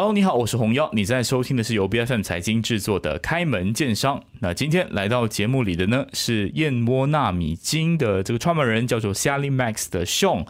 Hello，你好，我是红妖，你在收听的是由 B F M 财经制作的《开门见商》。那今天来到节目里的呢是燕窝纳米金的这个创办人，叫做 Sally Max 的 Sean。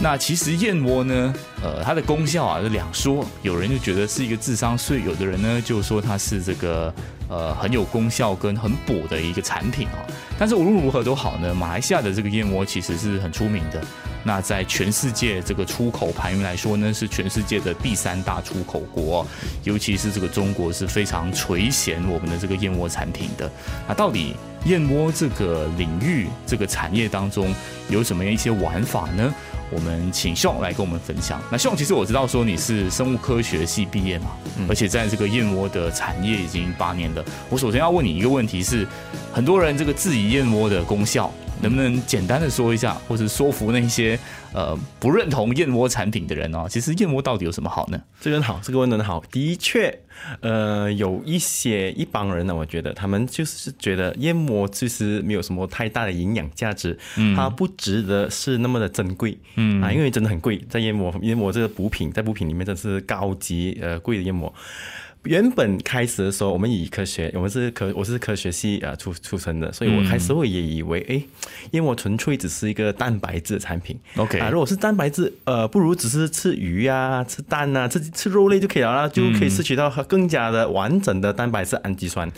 那其实燕窝呢，呃，它的功效啊是两说，有人就觉得是一个智商税，有的人呢就说它是这个呃很有功效跟很补的一个产品啊。但是无论如何都好呢，马来西亚的这个燕窝其实是很出名的。那在全世界这个出口排名来说呢，是全世界的第三大出口国，尤其是这个中国是非常垂涎我们的这个燕窝产品的。那到底燕窝这个领域这个产业当中有什么样一些玩法呢？我们请秀来跟我们分享。那秀，其实我知道说你是生物科学系毕业嘛，而且在这个燕窝的产业已经八年了。我首先要问你一个问题是，很多人这个质疑燕窝的功效。能不能简单的说一下，或是说服那些呃不认同燕窝产品的人哦？其实燕窝到底有什么好呢？这个好，这个问的好。的确，呃，有一些一帮人呢，我觉得他们就是觉得燕窝其实没有什么太大的营养价值，嗯，它不值得是那么的珍贵，嗯啊，因为真的很贵，在燕窝燕窝这个补品，在补品里面真是高级呃贵的燕窝。原本开始的时候，我们以科学，我们是科，我是科学系啊出出身的，所以我开始我也以为，哎，因为我纯粹只是一个蛋白质的产品。OK 啊，如果是蛋白质，呃，不如只是吃鱼啊、吃蛋啊、吃吃肉类就可以了啦，就可以摄取到更加的完整的蛋白质氨基酸。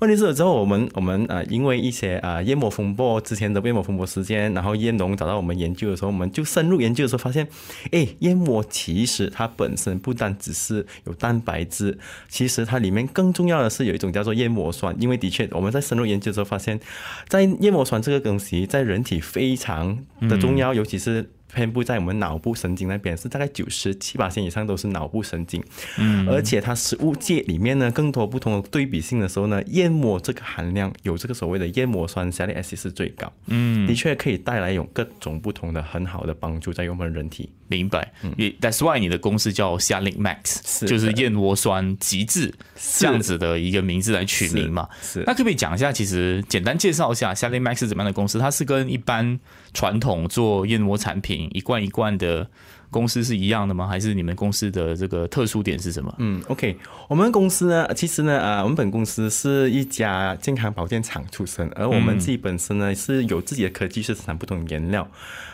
问题是之后我们我们呃因为一些啊燕窝风波之前的燕窝风波时间，然后燕农找到我们研究的时候，我们就深入研究的时候发现，哎，燕窝其实它本身不单只是有蛋白质，其实它里面更重要的是有一种叫做燕窝酸。因为的确我们在深入研究的时候发现，在燕窝酸这个东西在人体非常的重要，尤其是。遍布在我们脑部神经那边，是大概九十七八线以上都是脑部神经，嗯，而且它食物界里面呢，更多不同的对比性的时候呢，燕窝这个含量有这个所谓的燕窝酸 s a l i c 是最高，嗯，的确可以带来有各种不同的很好的帮助在我们人体。明白，也 That's why 你的公司叫 s a l i Max，就是燕窝酸极致这样子的一个名字来取名嘛？是，那可不可以讲一下，其实简单介绍一下 s a l i Max 是怎么样的公司？它是跟一般传统做燕窝产品。一罐一罐的公司是一样的吗？还是你们公司的这个特殊点是什么？嗯，OK，我们公司呢，其实呢，呃，我们本公司是一家健康保健厂出身，而我们自己本身呢是有自己的科技，是生产不同的原料。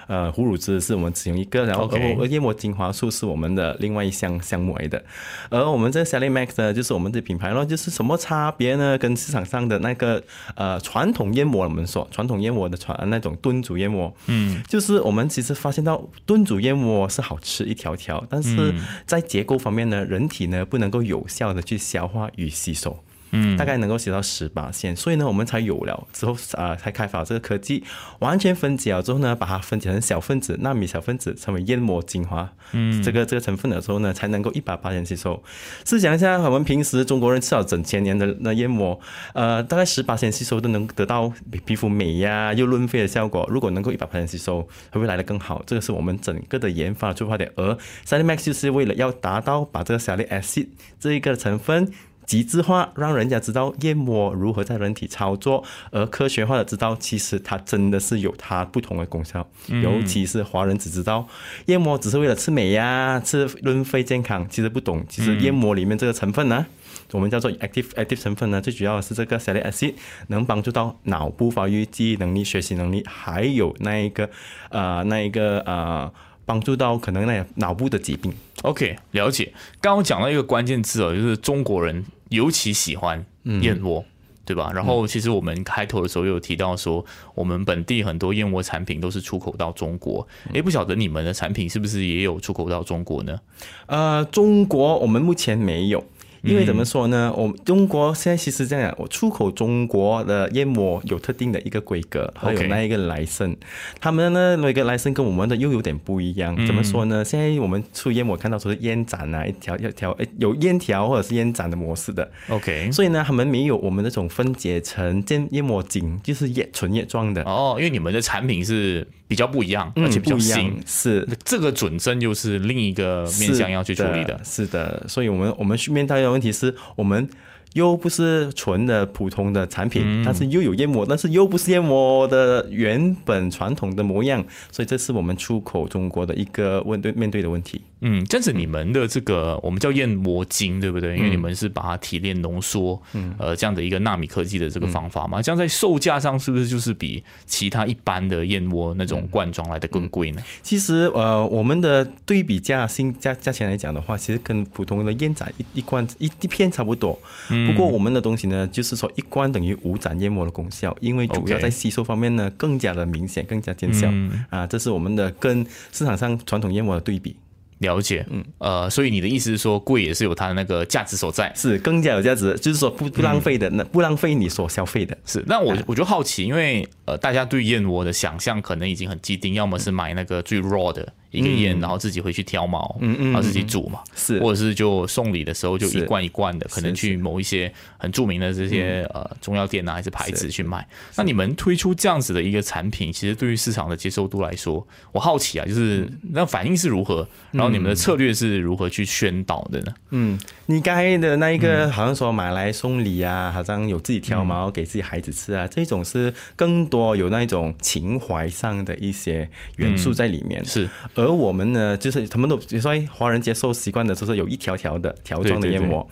呃，虎乳汁是我们只用一个，然后而燕窝精华素是我们的另外一项项目来的。而我们这 Sally Max 呢，就是我们的品牌咯，就是什么差别呢？跟市场上的那个呃传统燕窝，我们说传统燕窝的传那种炖煮燕窝，嗯，就是我们其实发现到炖煮燕窝是好吃一条条，但是在结构方面呢，人体呢不能够有效的去消化与吸收。嗯，大概能够写到十八线，所以呢，我们才有了之后啊，才开发这个科技，完全分解了之后呢，把它分解成小分子、纳米小分子，成为燕窝精华。嗯，这个这个成分的时候呢，才能够一百八线吸收。试想一下，我们平时中国人吃了整千年的那燕窝，呃，大概十八线吸收都能得到皮肤美呀又润肺的效果。如果能够一百八线吸收，会不会来得更好？这个是我们整个的研发出发点。而 s a l i Max 就是为了要达到把这个 Salicylic Acid 这一个成分。极致化，让人家知道燕窝如何在人体操作，而科学化的知道，其实它真的是有它不同的功效。尤其是华人只知道燕窝只是为了吃美呀，吃润肺健康，其实不懂，其实燕窝里面这个成分呢，我们叫做 active active 成分呢，最主要的是这个 salicylic acid，能帮助到脑部发育、记忆能力、学习能力，还有那一个呃那一个呃。帮助到可能那脑部的疾病。OK，了解。刚刚讲到一个关键字哦，就是中国人尤其喜欢燕窝，对吧？然后其实我们开头的时候有提到说，我们本地很多燕窝产品都是出口到中国。诶，不晓得你们的产品是不是也有出口到中国呢？呃，中国我们目前没有。因为怎么说呢？我们中国现在其实这样，我出口中国的燕窝有特定的一个规格，还有那一个来生，他们呢那个来生跟我们的又有点不一样。怎么说呢？现在我们出燕窝看到说是烟盏啊，一条一条诶有烟条或者是烟盏的模式的。OK，所以呢，他们没有我们那种分解成燕燕窝精，就是叶纯液状的。哦，因为你们的产品是。比较不一样，而且比较新，是这个准证又是另一个面向要去处理的。是的，所以我们我们面对的问题是我们又不是纯的普通的产品，但是又有燕窝，但是又不是燕窝的原本传统的模样，所以这是我们出口中国的一个问对面对的问题。嗯，这样子你们的这个我们叫燕窝精，对不对？因为你们是把它提炼浓缩，嗯呃，这样的一个纳米科技的这个方法嘛，这样在售价上是不是就是比其他一般的燕窝那种罐装来的更贵呢？其实呃，我们的对比价性价价钱来讲的话，其实跟普通的燕盏一一罐一一片差不多。不过我们的东西呢，就是说一罐等于五盏燕窝的功效，因为主要在吸收方面呢更加的明显，更加见效啊。这是我们的跟市场上传统燕窝的对比。了解，嗯，呃，所以你的意思是说，贵也是有它的那个价值所在，是更加有价值，就是说不不浪费的，那不浪费你所消费的，是。那我我就好奇，因为呃，大家对燕窝的想象可能已经很既定，要么是买那个最 raw 的。一个烟，然后自己回去挑毛，然后自己煮嘛，是，或者是就送礼的时候就一罐一罐的，可能去某一些很著名的这些呃中药店啊，还是牌子去卖。那你们推出这样子的一个产品，其实对于市场的接受度来说，我好奇啊，就是那反应是如何？然后你们的策略是如何去宣导的呢？嗯，你刚才的那一个好像说买来送礼啊，好像有自己挑毛给自己孩子吃啊，这种是更多有那一种情怀上的一些元素在里面，是。而我们呢，就是他们都比如说华人接受习惯的，就是有一条条的条状的燕窝，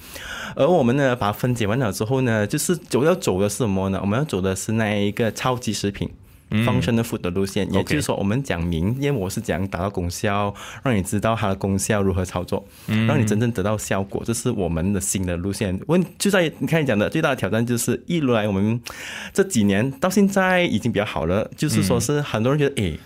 而我们呢，把它分解完了之后呢，就是走要走的是什么呢？我们要走的是那一个超级食品，functional food 的路线，也就是说，我们讲明燕窝是怎样达到功效，让你知道它的功效如何操作，让你真正得到效果，这是我们的新的路线。问就在你看你讲的最大的挑战就是，一来我们这几年到现在已经比较好了，就是说是很多人觉得，哎。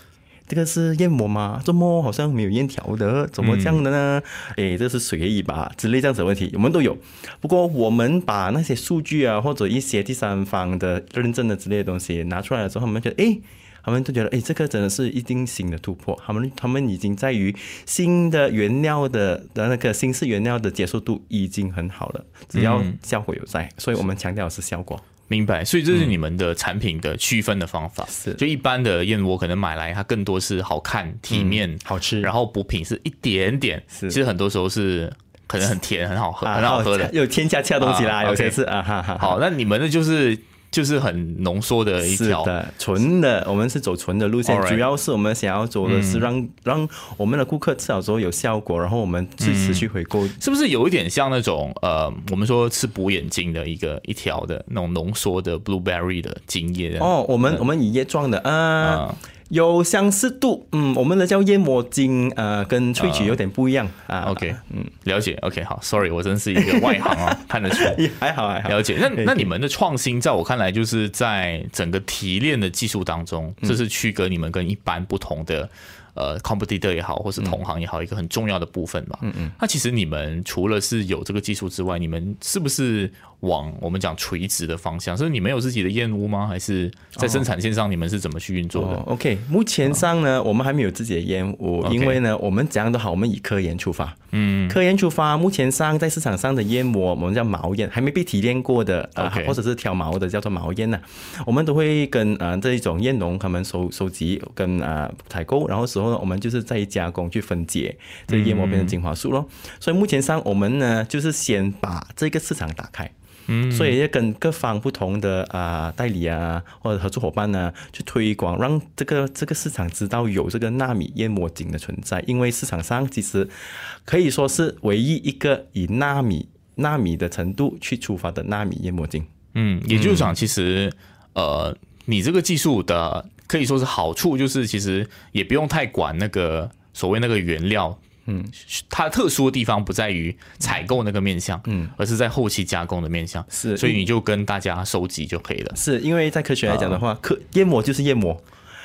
这个是燕窝吗？怎么好像没有燕条的？怎么这样的呢？哎，这是随意吧之类这样子的问题，我们都有。不过我们把那些数据啊，或者一些第三方的认证的之类的东西拿出来了之后，我们觉得，哎，他们都觉得，哎，这个真的是一定新的突破。他们他们已经在于新的原料的的那个新式原料的接受度已经很好了，只要效果有在，所以我们强调的是效果。明白，所以这是你们的产品的区分的方法。是，就一般的燕窝可能买来它更多是好看、体面、好吃，然后补品是一点点。是，其实很多时候是可能很甜、很好喝、很好喝的，有添加其他东西啦。有些是啊哈哈。好，那你们的就是。就是很浓缩的一条。的纯的，我们是走纯的路线，主要是我们想要走的是让让我们的顾客吃好之后有效果，然后我们去持续回购，是不是有一点像那种呃，我们说吃补眼睛的一个一条的那种浓缩的 blueberry 的精液？哦，我们我们以液状的啊。有相似度，嗯，我们的叫燕窝精，呃，跟萃取有点不一样啊。OK，嗯，了解。OK，好，Sorry，我真是一个外行啊，看得出来。还好还好。了解。那那你们的创新，在我看来，就是在整个提炼的技术当中，这是区隔你们跟一般不同的。呃，competitor 也好，或是同行也好，一个很重要的部分嘛。嗯嗯。那其实你们除了是有这个技术之外，你们是不是往我们讲垂直的方向？所以你们有自己的燕屋吗？还是在生产线上你们是怎么去运作的？OK，目前上呢，我们还没有自己的燕屋，因为呢，我们讲的好，我们以科研出发。嗯。科研出发，目前上在市场上的燕窝，我们叫毛燕，还没被提炼过的啊，或者是挑毛的，叫做毛燕呢。我们都会跟啊这一种燕农他们收收集跟啊采购，然后时候。我们就是在加工去分解这个燕窝变成精华素咯。所以目前上我们呢就是先把这个市场打开，嗯，所以要跟各方不同的啊代理啊或者合作伙伴呢去推广，让这个这个市场知道有这个纳米燕窝精的存在，因为市场上其实可以说是唯一一个以纳米纳米的程度去出发的纳米燕窝精。嗯，也就是讲，其实呃，你这个技术的。可以说是好处，就是其实也不用太管那个所谓那个原料，嗯，它特殊的地方不在于采购那个面相，嗯，而是在后期加工的面相，是，所以你就跟大家收集就可以了。是因为在科学来讲的话，科燕膜就是燕膜，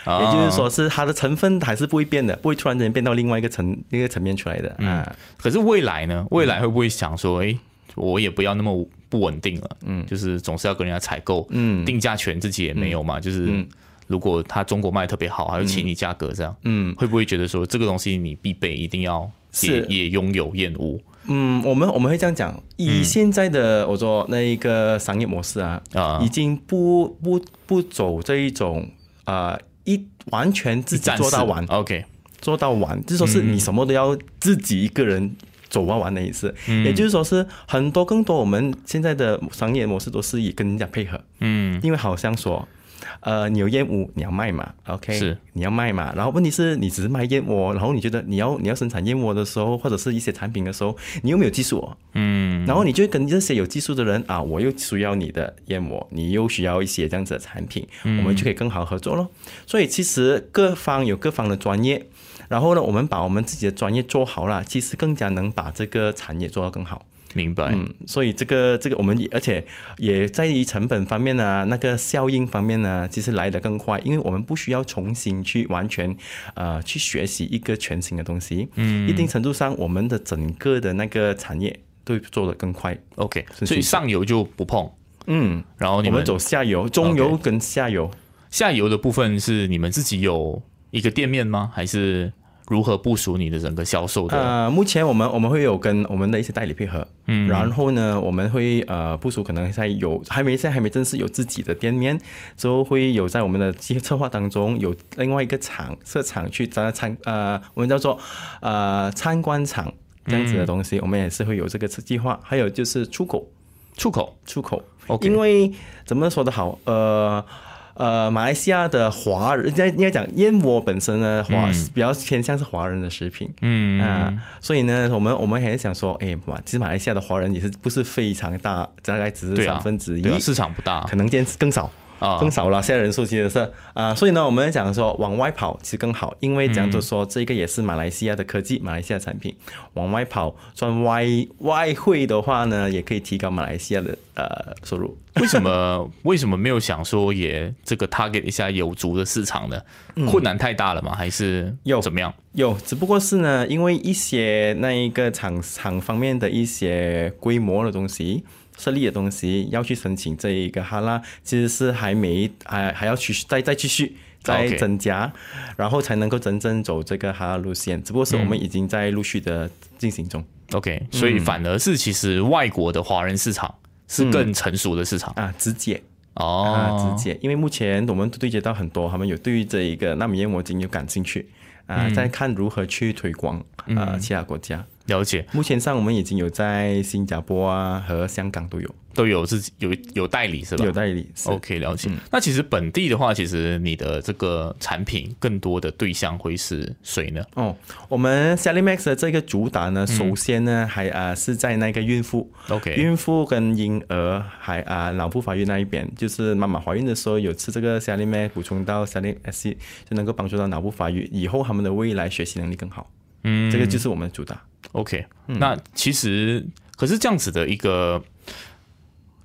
也就是说是它的成分还是不会变的，不会突然间变到另外一个层一个层面出来的。嗯，可是未来呢？未来会不会想说，哎，我也不要那么不稳定了，嗯，就是总是要跟人家采购，嗯，定价权自己也没有嘛，就是。如果他中国卖特别好，还有请你价格这样，嗯，会不会觉得说这个东西你必备，一定要也也拥有厌恶？嗯，我们我们会这样讲，以现在的我说那一个商业模式啊，啊，已经不不不走这一种啊一完全自己做到完，OK，做到完，就说是你什么都要自己一个人。走完完的意思。也就是说是很多更多我们现在的商业模式都是以跟人家配合，嗯，因为好像说。呃，你有燕窝，你要卖嘛？OK，是你要卖嘛？然后问题是你只是卖燕窝，然后你觉得你要你要生产燕窝的时候，或者是一些产品的时候，你又没有技术哦，嗯，然后你就跟这些有技术的人啊，我又需要你的燕窝，你又需要一些这样子的产品，我们就可以更好合作咯。所以其实各方有各方的专业，然后呢，我们把我们自己的专业做好了，其实更加能把这个产业做到更好。明白，嗯，所以这个这个我们也而且也在于成本方面呢，那个效应方面呢，其实来得更快，因为我们不需要重新去完全呃去学习一个全新的东西，嗯，一定程度上我们的整个的那个产业都做得更快。OK，所以上。游就不碰，嗯，然后你们走下游、中游跟下游。下游的部分是你们自己有一个店面吗？还是如何部署你的整个销售的？呃，目前我们我们会有跟我们的一些代理配合，嗯。然后呢，我们会呃部署可能在有还没现在还没正式有自己的店面，之后会有在我们的计策划当中有另外一个场设场去咱参呃我们叫做呃参观场这样子的东西，我们也是会有这个计划，还有就是出口。出口。出口。因为怎么说的好，呃。呃，马来西亚的华人，应该应该讲燕窝本身呢，华、嗯。比较偏向是华人的食品，嗯啊，所以呢，我们我们还是想说，哎，马其实马来西亚的华人也是不是非常大，大概只是三分之一，市场不大。可能见更少。啊，更少了，现在人数其实是啊、所以呢，我们讲说往外跑其实更好，因为讲就说这个也是马来西亚的科技，马来西亚产品往外跑赚外外汇的话呢，也可以提高马来西亚的呃收入。为什么 为什么没有想说也这个 target 一下有足的市场呢？嗯困难太大了吗？还是有怎么样？有，只不过是呢，因为一些那一个厂厂方面的一些规模的东西。设立的东西要去申请这一个哈拉，其实是还没还还要去再再继续再增加然后才能够真正走这个哈拉路线。只不过是我们已经在陆续的进行中、OK，所以反而是其实外国的华人市场是更成熟的市场、啊，直接。啊哦，直接，因为目前我们都对接到很多，他们有对于这一个纳米燕窝精有感兴趣。啊，在看如何去推广啊其他国家。了解，目前上我们已经有在新加坡啊和香港都有都有自己有有代理是吧？有代理。是 OK，了嗯解。那其实本地的话，其实你的这个产品更多的对象会是谁呢？哦，我们 Sally Max 的这个主打嗯呢，首先呢还啊、是在那个孕妇 OK 孕妇跟婴儿还啊、脑部发育那一边，就是妈妈怀孕的时候有吃这个 Sally Max 补充到 Sally acid，就能够帮助到脑部发育，以后他们的未来学习能力更好。嗯这个就是我们的主打。OK，、那其实可是这样子的一个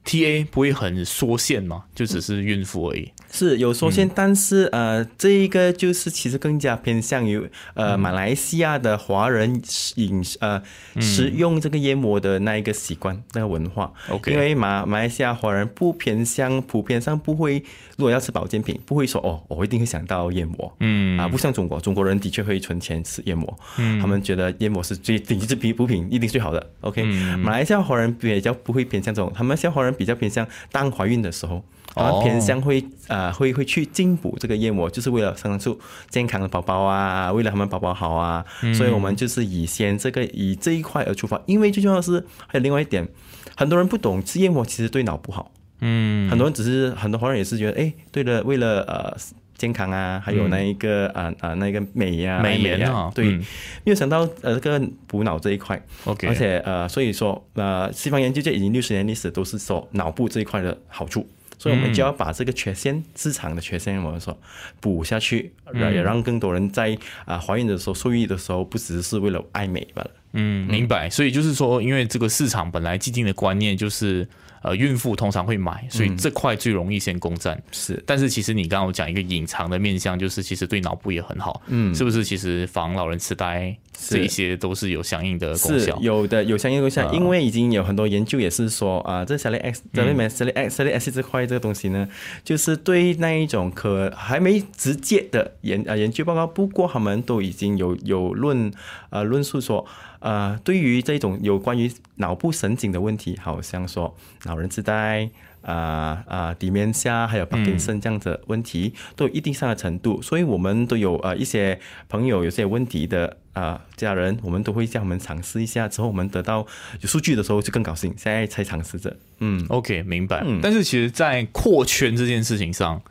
TA 不会很缩限吗？就只是孕妇而已。是有缩嗯限，但是呃，这一个就是其实更加偏向于呃、嗯马来西亚的华人饮食呃食用这个燕窝的那一个习惯那个文化。OK 因为马马来西亚华人不偏向普遍上不会，如果要吃保健品，不会说哦，我一定会想到燕窝。嗯啊，不像中国，中国人的确会存钱吃燕窝，嗯，他们觉得燕窝是最顶级补补品，一定最好的。OK，、马嗯来西亚华人比较不会偏向这种，他们现在华人比较偏向当怀孕的时候，他哦们偏向会啊、会会去进补这个燕窝，就是为了生出健康的宝宝啊，为了他们宝宝好啊，嗯。所以我们就是以先这个以这一块而出发，因为最重要的是还有另外一点，很多人不懂吃燕窝其实对脑不好。嗯。很多人只是很多华人也是觉得，哎，对了，为了呃健康啊，还有那一个啊啊、那个美呀、美颜啊对，嗯没有想到呃这个补脑这一块 OK 而且呃所以说呃西方研究界已经六十年历史都是说脑部这一块的好处。所以我们就要把这个缺陷，市场的缺陷，我们说补下去，让也让更多人在啊、怀孕的时候、受孕的时候，不只是为了爱美罢了。嗯，明白。所以就是说，因为这个市场本来既定的观念就是，呃，孕妇通常会买，所以这块最容易先攻占。是但是其实你刚刚有讲一个隐藏的面向，就是其实对脑部也很好，嗯，是不是？其实防老人痴呆这一些都是有相应的功效。有的，有相应功效，啊因为已经有很多研究也是说啊，这 s a l i X、这里面 s a l i X、s a l i X 这块这个东西呢，就是对那一种可还没直接的研啊研究报告，不过他们都已经有有论呃论述说。呃，对于这种有关于脑部神经的问题，好像说老人痴呆啊啊、底面下还有帕金森这样子的问题，都有一定上的程度，所以我们都有呃一些朋友有些问题的啊、家人，我们都会叫我们尝试一下，之后我们得到有数据的时候就更高兴，现在才尝试着。嗯，OK，明白。但是其实，在扩圈这件事情上，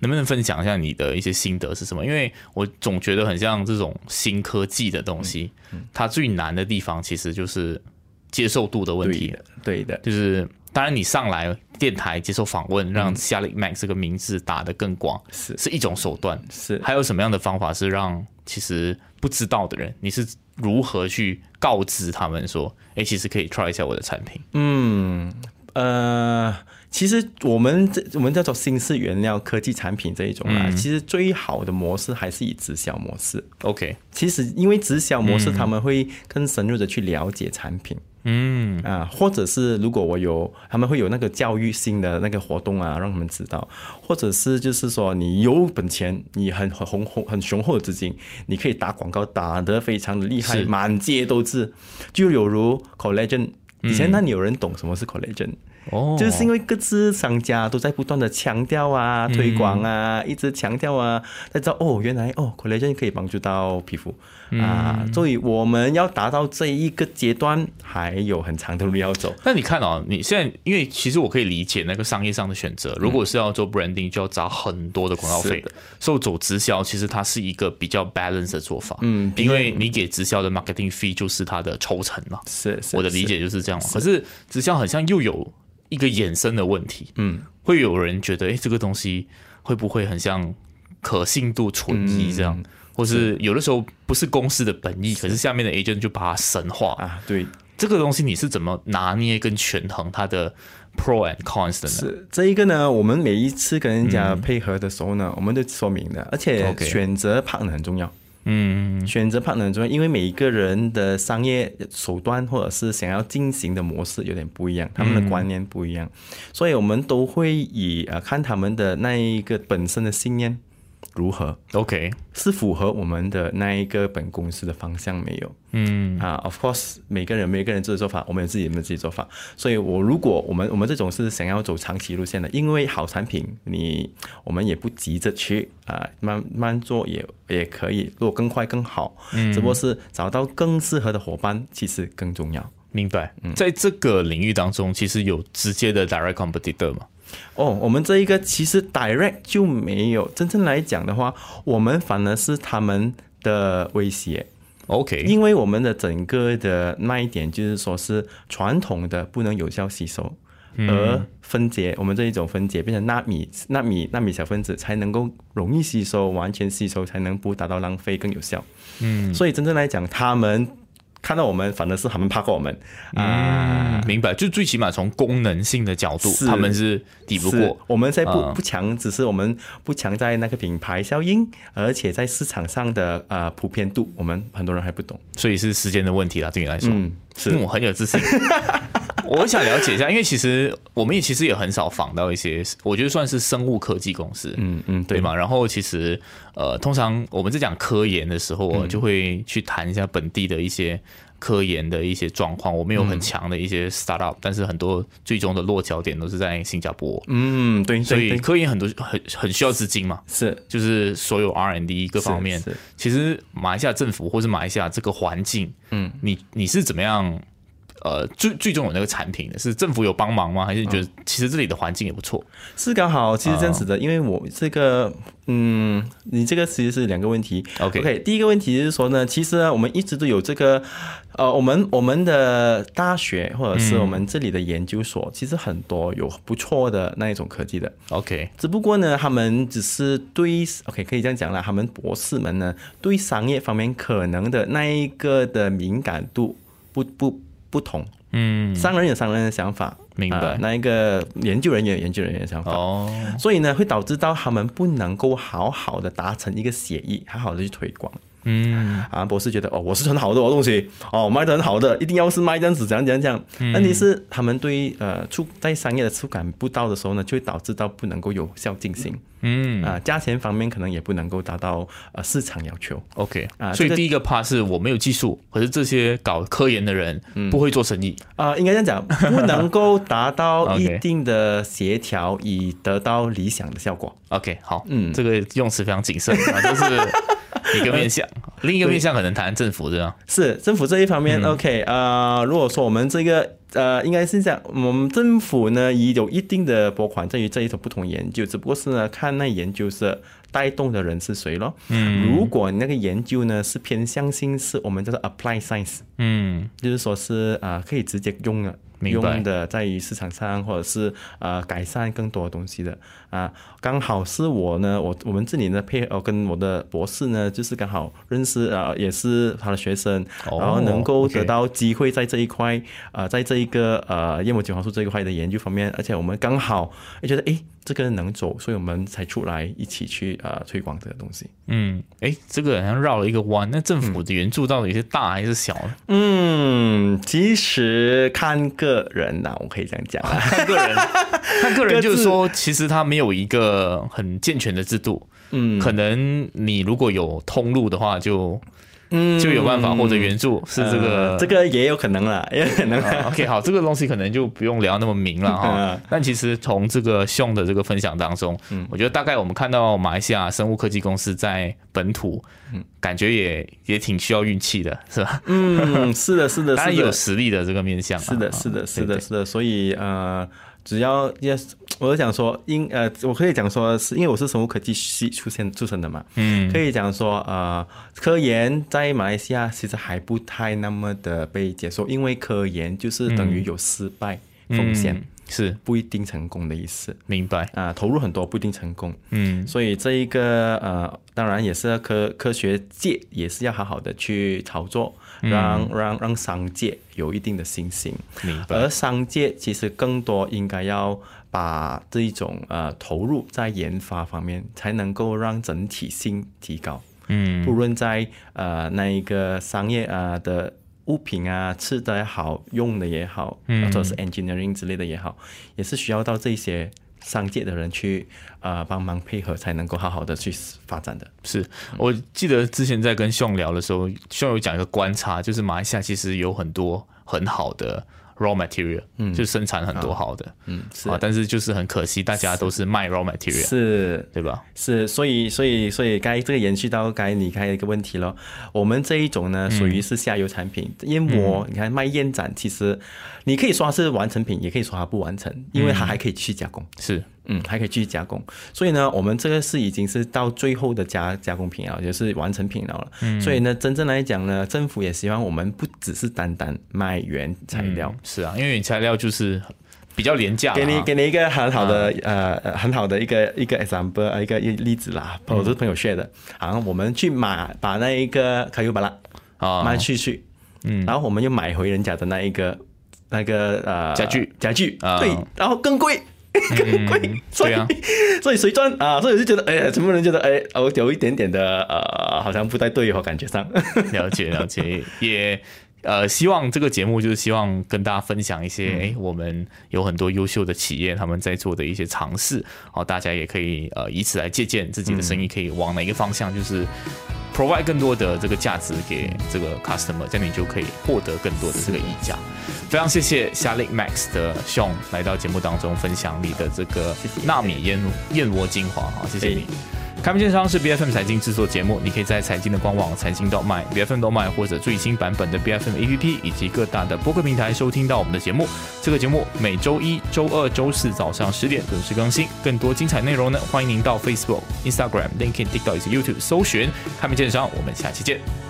能不能分享一下你的一些心得是什么？因为我总觉得很像这种新科技的东西，它最难的地方其实就是接受度的问题。对的，对的。就是当然你上来电台接受访问，让夏利 Max 这个名字打得更广，是是一种手段。是还有什么样的方法是让其实不知道的人，你是如何去告知他们说，哎、其实可以 try 一下我的产品？嗯，呃，其实我们这我们叫做新式原料科技产品这一种啊，嗯。其实最好的模式还是以直销模式。OK，其实因为直销模式，他们会更深入的去了解产品。嗯。啊，或者是如果我有，他们会有那个教育性的那个活动啊，让他们知道，或者是就是说你有本钱，你很很雄厚很雄厚的资金，你可以打广告打得非常的厉害，是。满街都是，就有如 collagen。以前那里有人懂什么是 collagen，、哦，就是因为各自商家都在不断的强调啊、推广啊，一直强调啊，才知道哦，原来哦，collagen 可以帮助到皮肤啊，所以我们要达到这一个阶段，还有很长的路要走。那你看哦，你现在因为其实我可以理解那个商业上的选择，如果是要做 branding，就要砸很多的广告费的。所以走直销，其实它是一个比较 balance 的做法。嗯因为你给直销的 marketing fee 就是它的抽成嘛。是，是我的理，解就是这样嘛。可是直销好像又有一个衍生的问题，嗯，会有人觉得，哎、这个东西会不会很像可信度存疑这样？嗯或是有的时候不是公司的本意，可是下面的 agent 就把它神化。啊，对，这个东西你是怎么拿捏跟权衡它的 pro and cons 的呢？是这一个呢，我们每一次跟人家配合的时候呢，我们都说明的，而且选择 partner 很重要。嗯，选择 partner 很重要，因为每一个人的商业手段或者是想要进行的模式有点不一样，他们的观念不一样，所以我们都会以呃看他们的那一个本身的信念如何，OK，是符合我们的那一个本公司的方向没有？嗯啊，of course，每个人每个人自己的做法，我们有自己的自己做法。所以我如果我们我们这种是想要走长期路线的，因为好产品，你我们也不急着去啊，慢慢做也也可以，如果更快更好。嗯，只不过是找到更适合的伙伴，其实更重要。明白。在这个领域当中，其实有直接的 direct competitor 嘛？哦，我们这一个其实 direct 就没有，真正来讲的话，我们反而是他们的威胁。OK，因为我们的整个的那一点就是说是传统的不能有效吸收，而分解我们这一种分解变成纳米、纳米、纳米小分子才能够容易吸收、完全吸收，才能不达到浪费更有效。嗯，所以真正来讲，他们看到我们，反正是他们怕过我们啊。嗯，明白。就最起码从功能性的角度，他们是抵不过。我们在不啊不强，只是我们不强在那个品牌效应，而且在市场上的呃普遍度，我们很多人还不懂。所以是时间的问题啦，对你来说。嗯，是嗯，我很有自信。我想了解一下，因为其实我们也其实也很少访到一些，我觉得算是生物科技公司，嗯嗯，对嘛？然后其实呃，通常我们在讲科研的时候，嗯我就会去谈一下本地的一些科研的一些状况。我们有很嗯强的一些 startup，、但是很多最终的落脚点都是在新加坡，嗯，对，所以科研很多很很需要资金嘛。是就是所有 R&D 各方面其实马来西亚政府或是马来西亚这个环境，嗯，你你是怎么样？呃，最最终有那个产品的是政府有帮忙吗？还是你觉得其实这里的环境也不错？是刚好，其实这样子的，因为我这个，嗯，你这个其实是两个问题。OK 第一个问题是说呢，其实呢，我们一直都有这个，呃，我们我们的大学或者是我们这里的研究所，其实很多有不错的那一种科技的，OK，只不过呢，他们只是对 OK 可以这样讲了，他们博士们呢对商业方面可能的那一个的敏感度不不不同，嗯，商人有商人的想法，明白啊那一个研究人员有研究人员的想法。哦，所以呢，会导致到他们不能够好好的达成一个协议，好好的去推广。嗯，啊，博士觉得哦，我是很好的哦东西，哦，卖的很好的，一定要是卖这样子，怎样怎样怎样。嗯问题是他们对呃触在商业的触感不到的时候呢，就会导致到不能够有效进行。嗯啊，价钱方面可能也不能够达到呃市场要求。，OK，啊这个所以第一个 part 是我没有技术，可是这些搞科研的人嗯不会做生意。啊、应该这样讲，不能够达到 一定的协调，以得到理想的效果。OK，好，嗯这个用词非常谨慎啊，就是一个面向。另一个面向可能谈政府这样。是政府这一方嗯面、OK 呃、如果说我们这个呃，应该是这样，我们政府呢也有一定的拨款在于这一种不同研究，只不过是呢看那研究是带动的人是谁咯。嗯，如果你那个研究呢是偏向性，是我们叫做 apply science，嗯，就是说是啊、呃可以直接用的。用的在于市场上，或者是呃改善更多的东西的。啊，刚好是我呢，我我们这里呢配合跟我的博士呢，就是刚好认识啊、呃也是他的学生，哦然后能够得到机会在这一块呃，在这一个呃燕窝金黄素这一块的研究方面，而且我们刚好也觉得诶这个能走，所以我们才出来一起去呃推广这个东西。嗯，哎，这个好像绕了一个弯。那政府的援助到底是大还是小呢？嗯，其实看个人呐、我可以这样讲啊。看个人，看个人就是说，其实他没有一个很健全的制度。嗯，可能你如果有通路的话就，就有办法获得援助，是这个、呃这个也有可能啦，也有可能 OK，好，这个东西可能就不用聊那么明了哈嗯。但其实从这个熊的这个分享当中，嗯我觉得大概我们看到马来西亚生物科技公司在本土，感觉也也挺需要运气的，是吧？嗯，是的，是的，当然有实力的这个面向啊。是的，啊是的，是的，是的。所以呃，只要 yes，我讲说，因呃，我可以讲说是因为我是生物科技系出现出身的嘛，嗯。可以讲说呃，科研在马来西亚其实还不太那么的被接受，因为科研就是等于有失败风险，嗯是。不一定成功的意思。明白。啊、投入很多不一定成功，嗯。所以这一个呃，当然也是科科学界也是要好好的去操作，让、让让商界有一定的信心，而商界其实更多应该要把这一种呃投入在研发方面，才能够让整体性提高。嗯。不论在呃那一个商业啊、呃的物品啊，吃的也好，用的也好，嗯。或者是 engineering 之类的也好，也是需要到这些商界的人去呃帮忙配合，才能够好好的去发展的。是我记得之前在跟兄聊的时候，兄有讲一个观察，就是马来西亚其实有很多很好的 raw material，嗯，就生产很多好的，嗯，是。啊，但是就是很可惜，大家都是卖 raw material，是。对吧？是，所以所以所以该这个延续到该你开一个问题了。我们这一种呢，属于是下游产品，燕窝，你看卖燕盏，其实你可以说它是完成品，也可以说它不完成，因为它还可以继续加工。是，嗯，还可以继续加工，所以呢，我们这个是已经是到最后的加加工品了，就是完成品了。了。嗯，所以呢，真正来讲呢，政府也希望我们不只是单单卖原材料，是啊，因为原材料就是比较廉价，给你给你一个很好的、呃呃很好的一个一个 example 呃一个例子啦，我是朋友 share 的，好像我们去买把那一个卡尤巴拉啊。卖出去，嗯，然后我们又买回人家的那一个那个呃家具。家具，啊。对，然后更贵。更贵，所以、所以谁赚啊？所以我就觉得，哎，全部人觉得，哎，我有一点点的呃，好像不太对哦，感觉上。了解了解，也呃，希望这个节目就是希望跟大家分享一些，哎、我们有很多优秀的企业他们在做的一些尝试，好，大家也可以呃以此来借鉴自己的生意可以往哪一个方向，就是 provide 更多的这个价值给这个 customer，这样你就可以获得更多的这个溢价。非常谢谢夏令 Max 的 Sean 来到节目当中分享你的这个纳米燕燕窝精华，啊，谢谢你。开门见商是 B F M 财经制作节目，你可以在财经的官网财经到卖 B F M 到卖或者最新版本的 B F M A P P 以及各大的播客平台收听到我们的节目。这个节目每周一、周二、周四早上十点准时更新。更多精彩内容呢，欢迎您到 Facebook、Instagram、LinkedIn、TikTok 以及 YouTube 搜寻“开门见商”。我们下期见。